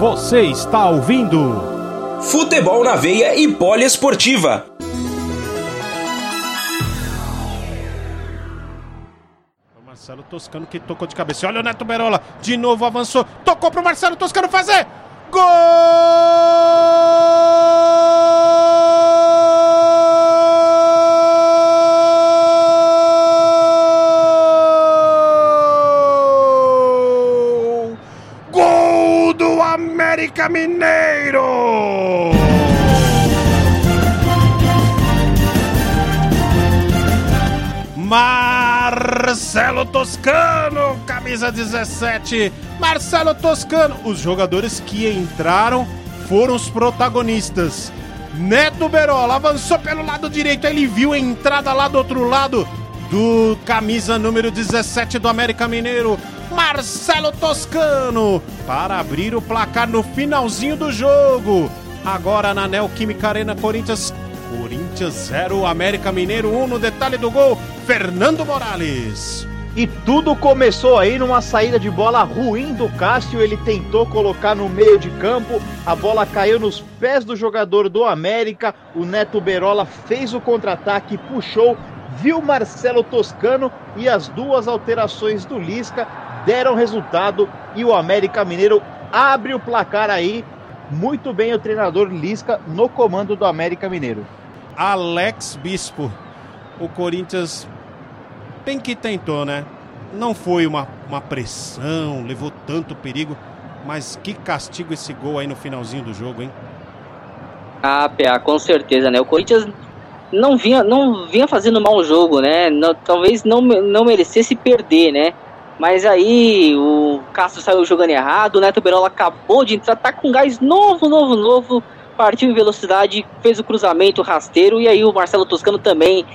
Você está ouvindo Futebol na Veia e Poliesportiva. Marcelo Toscano que tocou de cabeça. Olha o Neto Berola. De novo avançou. Tocou pro Marcelo Toscano fazer. Gol! América Mineiro! Marcelo Toscano, camisa 17. Marcelo Toscano. Os jogadores que entraram foram os protagonistas. Neto Berola avançou pelo lado direito. Ele viu a entrada lá do outro lado do camisa número 17 do América Mineiro. Marcelo Toscano para abrir o placar no finalzinho do jogo. Agora na Neoquímica Arena Corinthians Corinthians 0, América Mineiro 1 no detalhe do gol, Fernando Morales. E tudo começou aí numa saída de bola ruim do Cássio. Ele tentou colocar no meio de campo, a bola caiu nos pés do jogador do América. O Neto Berola fez o contra-ataque, puxou, viu Marcelo Toscano e as duas alterações do Lisca deram resultado e o América Mineiro abre o placar aí. Muito bem o treinador Lisca no comando do América Mineiro. Alex Bispo. O Corinthians bem que tentou, né? Não foi uma, uma pressão, levou tanto perigo, mas que castigo esse gol aí no finalzinho do jogo, hein? Ah, PA, com certeza, né? O Corinthians não vinha, não vinha fazendo mau jogo, né? Não, talvez não, não merecesse perder, né? Mas aí o Castro saiu jogando errado, o Neto Berola acabou de entrar, tá com gás novo, novo, novo partiu em velocidade, fez o cruzamento rasteiro e aí o Marcelo Toscano também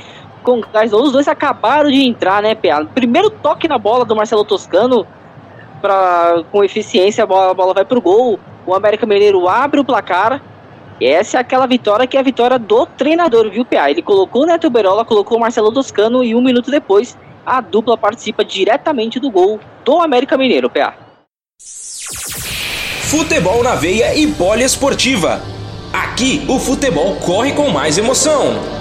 com gás. Os dois acabaram de entrar, né, PA? Primeiro toque na bola do Marcelo Toscano, pra, com eficiência, a bola, a bola vai pro gol. O América Mineiro abre o placar. E essa é aquela vitória que é a vitória do treinador, viu, PA? Ele colocou o Neto Berola, colocou o Marcelo Toscano e um minuto depois a dupla participa diretamente do gol do América Mineiro, PA. Futebol na veia e poliesportiva. Aqui o futebol corre com mais emoção.